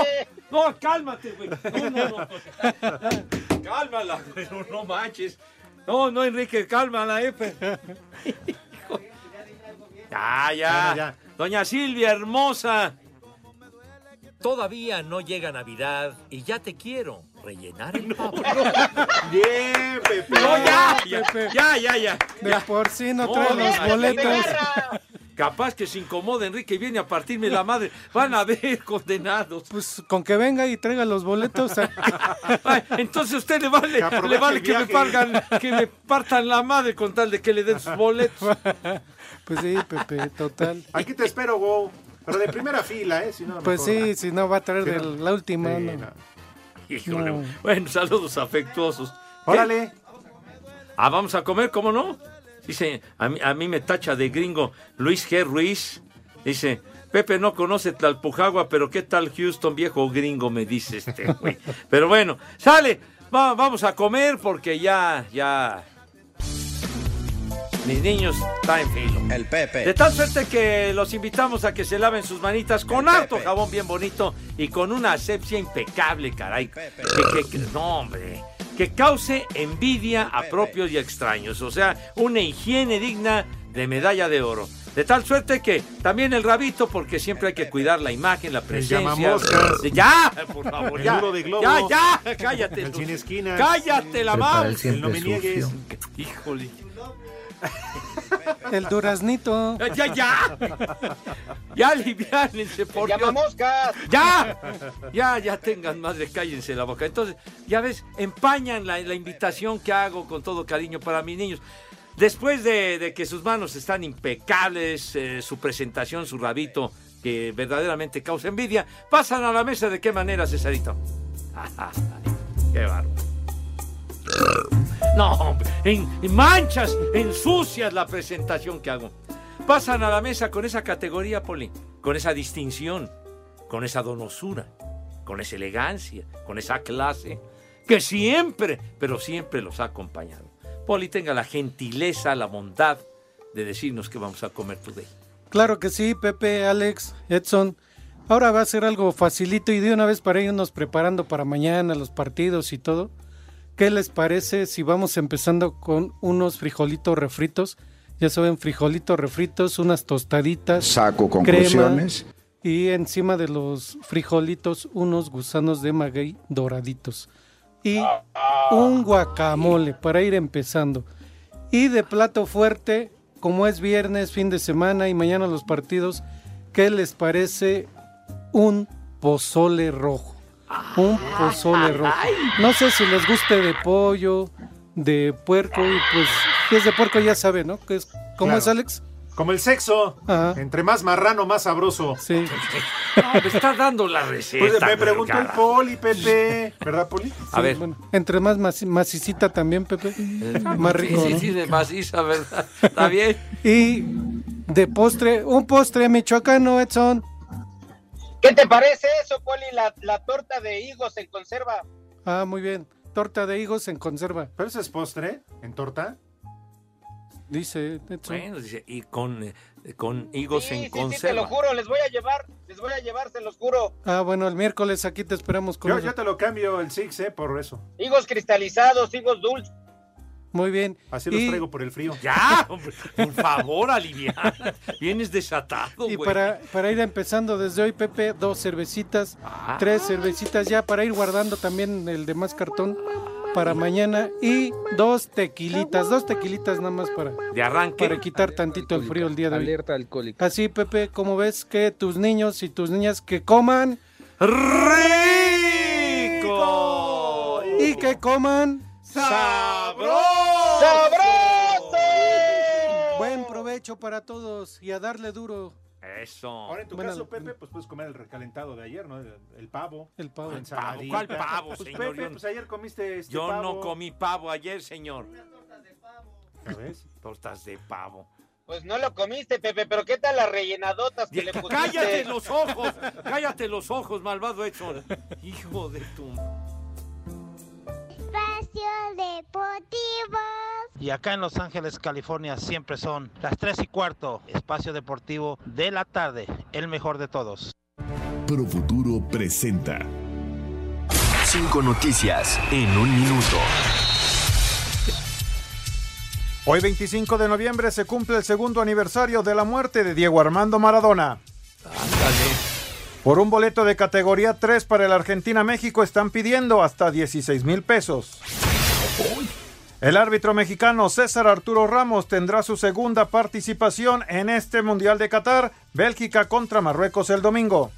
no, cálmate, güey! No, no, no. Cálmala, güey, no, no manches. No, no, Enrique, cálmala, eh. pe- Hijo. <laughs> Ya, ya. Doña Silvia, hermosa. Todavía no llega Navidad y ya te quiero rellenar el <laughs> pavo. Bien, Pepe. No, ya, ya, Pepe. ya, ya, ya. De ya. por sí no No, trae no, los no, boletos. Capaz que se incomoda Enrique y viene a partirme la madre. Van a ver, <laughs> condenados. Pues con que venga y traiga los boletos. <laughs> Ay, entonces a usted le vale, Que le vale que me, pargan, que me partan la madre con tal de que le den sus boletos. Pues sí, Pepe, total. Aquí te espero, Go. Pero de primera fila, ¿eh? Si no, Pues mejor. sí, si no va a traer de no. la última. Sí, no. no. Híjole. No. Bueno, saludos afectuosos. ¿Qué? Órale. Ah, vamos a comer, ¿cómo no? Dice, a mí, a mí me tacha de gringo Luis G. Ruiz. Dice, Pepe no conoce Tlalpujagua, pero ¿qué tal Houston, viejo gringo? Me dice este güey. <laughs> Pero bueno, sale, va- vamos a comer porque ya, ya... Mis niños están en filo. El Pepe. De tal suerte que los invitamos a que se laven sus manitas con harto jabón bien bonito y con una asepsia impecable, caray. Que, que- que- no, hombre. Que cause envidia a propios y extraños. O sea, una higiene digna de medalla de oro. De tal suerte que también el rabito, porque siempre hay que cuidar la imagen, la presencia. Ya, por favor, El ya. de globo. Ya, ya, cállate. <laughs> El esquinas. Cállate la mano. el siempre El no me niegues. Híjole. <laughs> El duraznito. Ya, ya. Ya aliviánense, por Dios. moscas! ¡Ya! Ya, ya tengan madre, cállense la boca. Entonces, ya ves, empañan la, la invitación que hago con todo cariño para mis niños. Después de, de que sus manos están impecables, eh, su presentación, su rabito, que verdaderamente causa envidia, pasan a la mesa de qué manera, Cesarito. <laughs> ¡Qué bárbaro! No, en, en manchas, ensucias la presentación que hago. Pasan a la mesa con esa categoría, Poli, con esa distinción, con esa donosura, con esa elegancia, con esa clase, que siempre, pero siempre los ha acompañado. Poli, tenga la gentileza, la bondad de decirnos qué vamos a comer today. Claro que sí, Pepe, Alex, Edson. Ahora va a ser algo facilito y de una vez para irnos preparando para mañana los partidos y todo. ¿Qué les parece si vamos empezando con unos frijolitos refritos? Ya saben, frijolitos refritos, unas tostaditas. Saco crema, conclusiones. y encima de los frijolitos, unos gusanos de maguey doraditos. Y un guacamole para ir empezando. Y de plato fuerte, como es viernes, fin de semana y mañana los partidos, ¿qué les parece un pozole rojo? Un pozole rojo. No sé si les guste de pollo, de puerco, y pues si es de puerco ya sabe, ¿no? Que es, ¿Cómo Claro. es, Alex? Como el sexo. Entre más marrano, más sabroso. Sí. No, me está dando la receta. Pues me preguntó el. Poli, Pepe. ¿Verdad, Poli? A ver. Bueno, entre más maci- macicita también, Pepe. más rico, Sí, ¿no? sí, de maciza, ¿verdad? Está bien. Y de postre, un postre michoacano, Edson. ¿Qué te parece eso, Poli? La, la torta de higos en conserva. Ah, muy bien. Torta de higos en conserva. ¿Pero eso es postre? ¿En torta? Dice. Bueno, dice, y con, eh, con higos Sí, en sí, sí, te lo conserva. juro, les voy a llevar, les voy a llevar, se los juro. Ah, bueno, el miércoles aquí te esperamos con Yo, eso. yo te lo cambio el Six, ¿eh? Por eso. Higos cristalizados, higos dulces. Muy bien. Así los Y- traigo por el frío. <laughs> Ya, hombre, por favor, aliviar. Vienes desatado, Y güey. para, para ir empezando desde hoy, Pepe, dos cervecitas, Ah. tres cervecitas ya para ir guardando también el de más cartón para mañana y dos tequilitas, dos tequilitas nada más para, De arranque. para quitar tantito el frío el día de hoy. Alerta alcohólica. Así, Pepe, como ves que tus niños y tus niñas que coman ¡Rico! y que coman ¡Sabroso! buen provecho para todos y a darle duro. Eso. Ahora, en tu Bueno, caso, Pepe, pues puedes comer el recalentado de ayer, ¿no? El, el pavo. El pavo. ¿Cuál pavo? ensaladita. ¿Cuál pavo, Pues, señor? Pepe, Yo- pues ayer comiste este Yo pavo. no comí pavo ayer, señor. ¿Ya ves? Tortas de pavo. Pues no lo comiste, Pepe, pero ¿qué tal las rellenadotas que le pusiste? ¡Cállate los ojos! ¡Cállate los ojos, malvado Edson! Hijo de tu... Espacio Deportivo. Y acá en Los Ángeles, California, siempre son las 3 y cuarto, espacio deportivo de la tarde, el mejor de todos. Profuturo presenta Cinco noticias en un minuto. Hoy 25 de noviembre se cumple el segundo aniversario de la muerte de Diego Armando Maradona. Por un boleto de categoría 3 para el Argentina-México están pidiendo hasta 16 mil pesos. El árbitro mexicano César Arturo Ramos tendrá su segunda participación en este Mundial de Qatar, Bélgica contra Marruecos el domingo.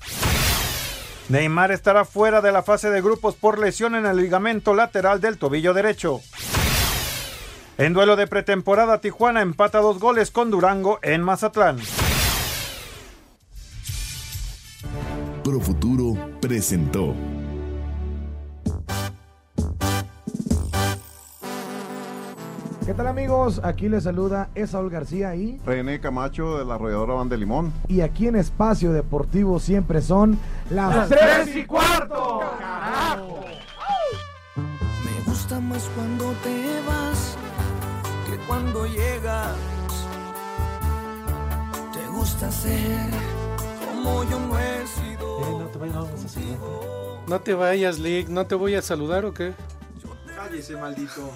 Neymar estará fuera de la fase de grupos por lesión en el ligamento lateral del tobillo derecho. En duelo de pretemporada, Tijuana empata dos goles con Durango en Mazatlán. Profuturo presentó. ¿Qué tal amigos? Aquí les saluda Esaúl García y René Camacho de la arrolladora Van de Limón. y aquí en Espacio Deportivo siempre son las, tres y cuarto. Me gusta más cuando te vas que cuando llegas. Te gusta ser como yo no he sido. Eh, no te vayas. No te vayas, Lick. ¿No te voy a saludar o qué? Cállese, maldito.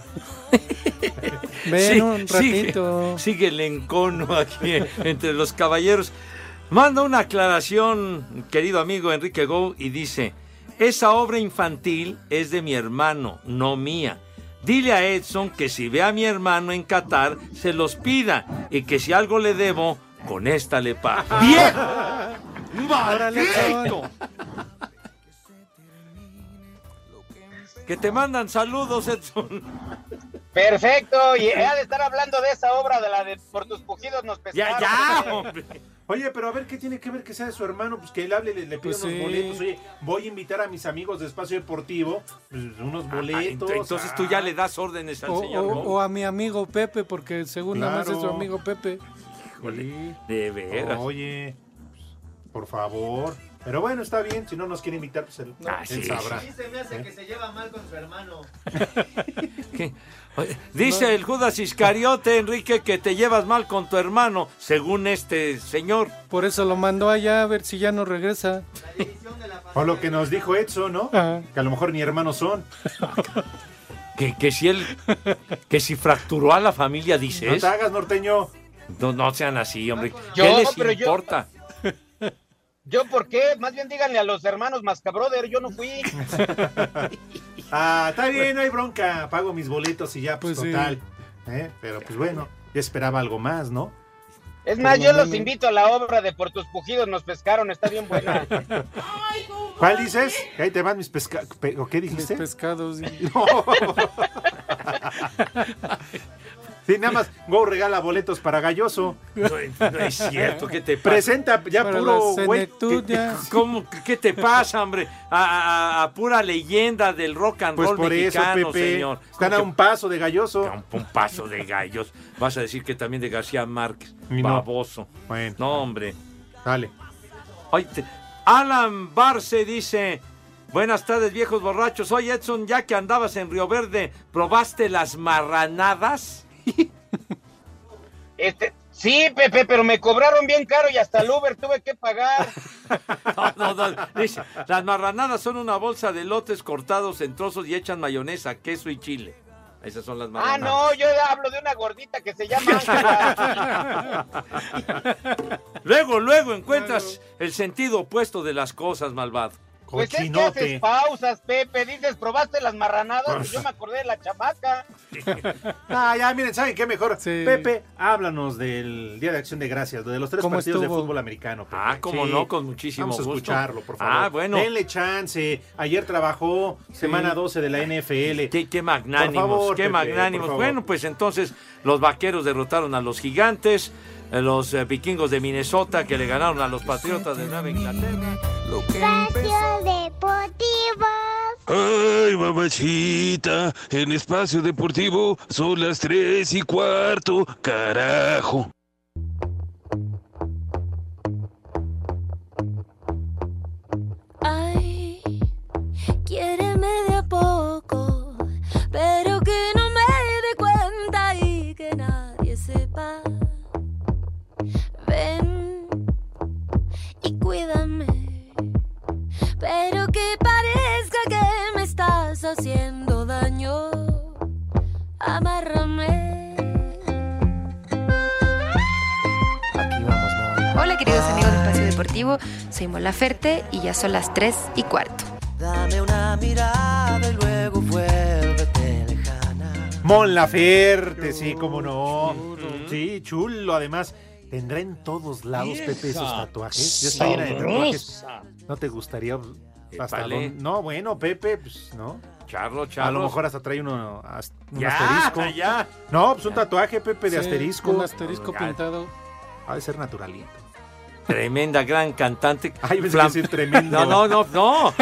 <laughs> <laughs> Ven Sí, un sigue- ratito. Sigue, el encono aquí entre los caballeros. Manda una aclaración, querido amigo Enrique Go, y dice: Esa obra infantil es de mi hermano, no mía. Dile a Edson que si ve a mi hermano en Qatar, se los pida y que si algo le debo, con esta le pago. ¡Bien! ¡Maldito! Que te mandan saludos, Edson. Perfecto, y ha de estar hablando de esa obra de la de Por tus pujidos nos pescaron. ya, <laughs> hombre. Oye, pero a ver, ¿qué tiene que ver que sea de su hermano? Pues que él hable, le, le pida Pues unos sí. boletos. Oye, voy a invitar a mis amigos de Espacio Deportivo, pues, unos boletos. Ah, Entonces tú ya le das órdenes al O, señor. o- o a mi amigo Pepe, porque según nada más es su Claro. amigo Pepe. Híjole, de veras. Oye, por favor. Pero bueno, está bien. Si no nos quiere invitar, pues él, Ah, él sí, sabrá. sí. se me hace que se lleva mal con su hermano. <laughs> ¿Qué? Oye, Dice el Judas Iscariote, Enrique, que te llevas mal con tu hermano, según este señor. Por eso lo mandó allá a ver si ya no regresa. O lo que nos dijo Edson, ¿no? Ajá. Que a lo mejor ni hermanos son. <laughs> Que, que si él, que si fracturó a la familia, No dices. te hagas, norteño. No, no sean así, hombre. Yo, ¿Qué les pero yo- importa? ¿Yo por qué? Más bien díganle a los hermanos Mascabrother, yo no fui. <laughs> Ah, está bien, no hay bronca. Pago mis boletos y ya, pues, Pues sí. total. ¿Eh? Pero pues bueno, ya esperaba algo más, ¿no? Es más, yo los invito a la obra de Por tus pujidos nos pescaron, está bien buena. <laughs> ¿Cuál dices? Que Ahí te van mis pescados. ¿O qué Mis dijiste? pescados. <laughs> No. Sí, nada más, Go regala boletos para Galloso. No, no es cierto, ¿qué te pasa? Presenta ya Para puro güey. ya. ¿Cómo? ¿Qué te pasa, hombre? A, a- a pura leyenda del rock and Pues roll por eso, mexicano, Pepe. señor. Están a ¿Cómo un paso de Galloso. que- un, un paso de gallos. Vas a decir que también de García Márquez. No. Baboso. Bueno, No, hombre. dale. Ay, te- Alan Barce dice: Buenas tardes, viejos borrachos. Oye, Edson, ya que andabas en Río Verde, ¿probaste las marranadas? <laughs> Este, sí, Pepe, pero me cobraron bien caro y hasta el Uber tuve que pagar. <laughs> No, no, no. Dice, las marranadas son una bolsa de lotes cortados en trozos y echan mayonesa, queso y chile. Esas son las Ah, marranadas. no, yo hablo de una gordita que se llama. <laughs> Luego, luego encuentras el sentido opuesto de las cosas, malvado. Pues es que haces pausas, Pepe. Dices, ¿probaste las marranadas? Y yo me acordé de la chamaca. <laughs> Ah, ya, miren, ¿saben qué mejor? Pepe, háblanos del Día de Acción de Gracias, de los tres ¿Cómo partidos estuvo? de fútbol americano. Pepe. Ah, cómo no, con muchísimo Vamos a gusto. escucharlo, por favor. Ah, bueno. Denle chance. Ayer trabajó semana 12 de la NFL. Qué, qué magnánimos, favor, qué Pepe, magnánimos. Bueno, pues entonces los vaqueros derrotaron a los gigantes, eh, los eh, vikingos de Minnesota que le ganaron a los patriotas de Nueva Inglaterra. Espacio Deportivo. Ay, mamachita, en espacio deportivo son las tres y cuarto, carajo. Haciendo daño. Amárrame. Hola queridos amigos de Espacio Deportivo, soy Mola Ferte y ya son las 3 y cuarto. Dame una mirada y luego vuélvete lejana. Mon Laferte, sí, cómo no. Sí, chulo, además. Tendrá en todos lados, Pepe, esos tatuajes. Ya está llena de tatuajes. ¿No te gustaría hasta Épale. dónde? No, bueno, Pepe, pues, ¿no? Charlo, A charlo. lo mejor hasta trae uno as- un Ya, asterisco. ya. No, pues un tatuaje, Pepe, de Sí, asterisco. Un asterisco pintado. Ha de ser naturalito. Tremenda, gran cantante. <laughs> Ay, pensé que decir tremendo. No, no, no, no.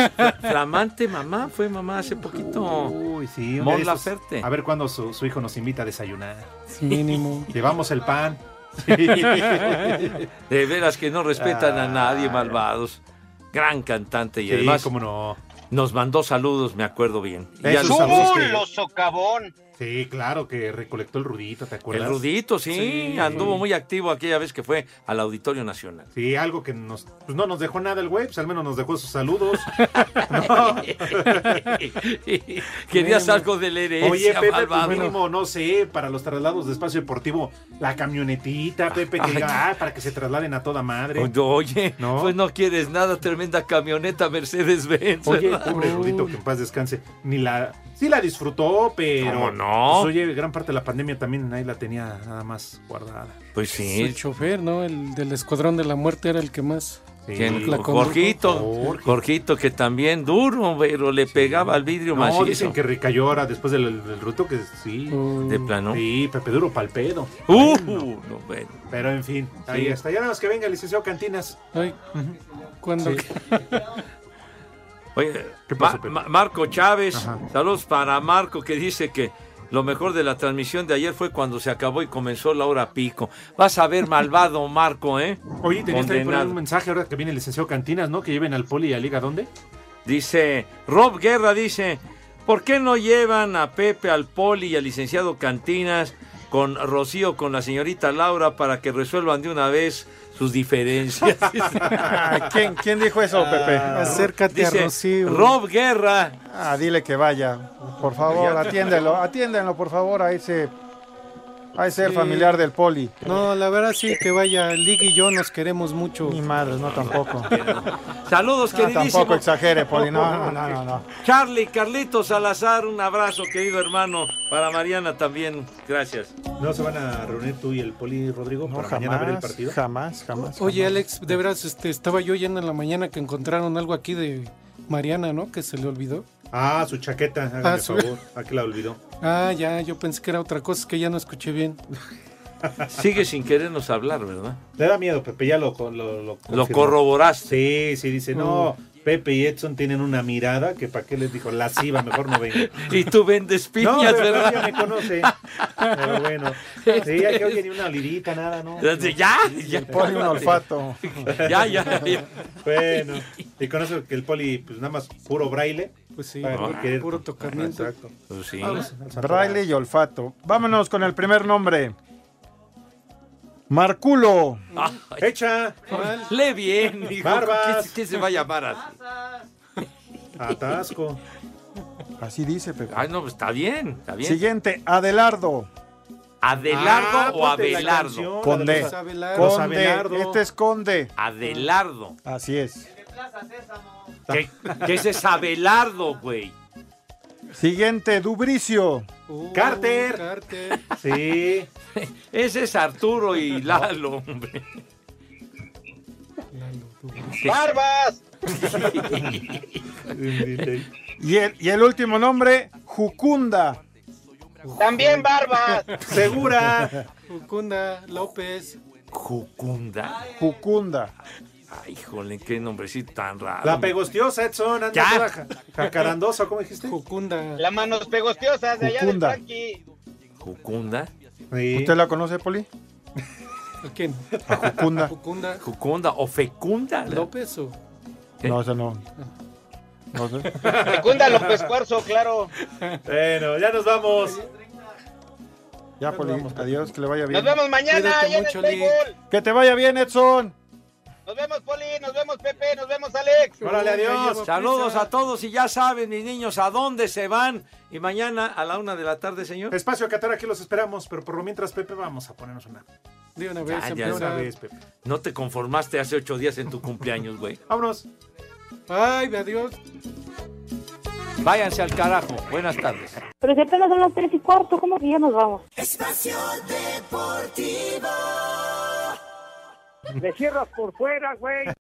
Flamante mamá, fue mamá hace poquito. Uy, sí. un Mon Laferte. A ver cuándo su, su hijo nos invita a desayunar. Mínimo. <laughs> Llevamos el pan. <laughs> De veras que no respetan a nadie, malvados. Gran cantante y Sí, además cómo no. Nos mandó saludos, me acuerdo bien. Esos saludos que- ¡Chulo socavón! Sí, claro, que recolectó el rudito, ¿te El acuerdas? Rudito, sí, Sí. anduvo muy activo aquella vez que fue al Auditorio Nacional. Sí, algo que nos, pues no nos dejó nada el güey, pues al menos nos dejó sus saludos. <laughs> <laughs> Querías algo de la herencia, Oye, Pepe, pues mínimo, no sé, para los traslados de espacio deportivo, la camionetita, Pepe, que <laughs> diga, ah, para que se trasladen a toda madre. Oye, ¿No? pues no quieres nada, tremenda camioneta Mercedes-Benz. Oye, ¿verdad? pobre Rudito, que en paz descanse. Ni la. Sí la disfrutó, pero. ¿Cómo no? Pues, oye, gran parte de la pandemia también ahí la tenía nada más guardada. Pues El sí. chofer, ¿no? El del Escuadrón de la Muerte era el que más. ¿Quién? La. Jorgito, Jorge. Jorgito que también duro, pero le pegaba al vidrio No, macizo. dicen que recayó ahora después del, del ruto, que sí. De plano. Sí, Pepe Duro pal pedo. Uh, Bueno, no, bueno. Pero en fin, ahí Sí. está. Ya nada más que venga el licenciado Cantinas. Ay, cuando. <laughs> Oye, ¿Qué pasó, Ma- Pepe? Ma- Marco Chávez, Ajá. saludos para Marco que dice que lo mejor de la transmisión de ayer fue cuando se acabó y comenzó la hora pico. Vas a ver malvado, Marco, ¿eh? Oye, tenías también un mensaje ahora que viene el licenciado Cantinas, ¿no? Que lleven al poli y a Liga, ¿dónde? Dice, Rob Guerra dice, ¿por qué no llevan a Pepe, al Poli y al licenciado Cantinas con Rocío, con la señorita Laura para que resuelvan de una vez sus diferencias? Ah, <laughs> ¿Quién, ¿Quién dijo eso, Pepe? Acércate a Rocío. Rob Guerra. Ah, dile que vaya. Por favor, atiéndelo, atiéndenlo, por favor, a ese, a ese Sí. familiar del poli. No, la verdad sí que vaya. Lig y yo nos queremos mucho. Ni madre, no tampoco. <laughs> Saludos, No, queridísimo. tampoco exagere, poli. No, no, no, no. Charlie, Carlitos Salazar, un abrazo, querido hermano. Para Mariana también, gracias. ¿No se van a reunir tú y el poli, Rodrigo, No, para mañana ver el jamás, partido? jamás, jamás. Oye, jamás. Alex, de veras, este, estaba yo yendo en la mañana que encontraron algo aquí de Mariana, ¿no? Que se le olvidó. Ah, su chaqueta, hágame Ah, su- favor. Aquí la olvidó. Ah, ya, yo pensé que era otra cosa, es que ya no escuché bien. <laughs> Sigue sin querernos hablar, ¿verdad? Le da miedo, Pepe, ya lo, lo, lo, Lo corroboraste. Sí, sí, dice, no, Pepe y Edson tienen una mirada que para qué les dijo, lasciva, mejor no venga. <laughs> Y tú vendes piñas, No, pero ¿verdad? ya me conoce. Pero bueno. Sí, ya que oye ni una lirita, nada, ¿no? Ya, ya. ya. Poli un olfato. <laughs> Ya, ya, ya. Bueno, y con eso que el poli, pues nada más puro braille. Pues sí, para ah, querer- puro tocamiento. Exacto. Pues sí. Vamos. Braille y olfato. Vámonos con el primer nombre. Marculo. Ay, Echa, lee bien, hijo. Barbas. ¿Qué, qué se va a llamar así? atasco. Así dice, Pepe. Ay, no, pues está bien, está bien. Siguiente, Adelardo. ¿Adelardo Ah, o Abelardo? Conde. Abelardo. Este es Conde. Adelardo. Así es. ¿Qué, qué ese es Abelardo, güey? Siguiente, Dubricio. Uh, Carter. Carter. Sí. Ese es Arturo y <laughs> Lalo, hombre. ¡Barbas! Y el, y el último nombre, Jucunda. ¡También barbas! Segura. Jucunda López. Jucunda. Jucunda. Ay, híjole, qué nombrecito tan raro. La pegostiosa, Edson, anda Ya. toda ja- jacarandosa, ¿cómo dijiste? Jucunda. Las manos pegostiosas de allá de Frankie. Jucunda. Sí. ¿Usted la conoce, Poli? ¿A quién? A Jucunda. Jucunda Jucunda o Fecunda. López o. ¿Qué? No, esa no. No sé. Fecunda López Cuarzo, claro. Bueno, ya nos vamos. Ya, Poli. Adiós, que le vaya Nos bien. vemos mañana Cuídate en el. Que te vaya bien, Edson. Nos vemos, Poli. Nos vemos, Pepe. Nos vemos, Alex. Órale, adiós. Saludos a todos y ya saben, mis niños, a dónde se van. Y mañana a la una de la tarde, señor. Espacio Qatar, aquí los esperamos, pero por lo mientras, Pepe, vamos a ponernos una. De una vez, Ya, ya, De empieza. una vez, Pepe. No te conformaste hace ocho días en tu cumpleaños, güey. <laughs> Vámonos. Ay, adiós. Váyanse al carajo. Buenas tardes. Pero si apenas son las tres y cuarto, ¿cómo que ya nos vamos? Espacio Deportivo. Me cierras por fuera, güey.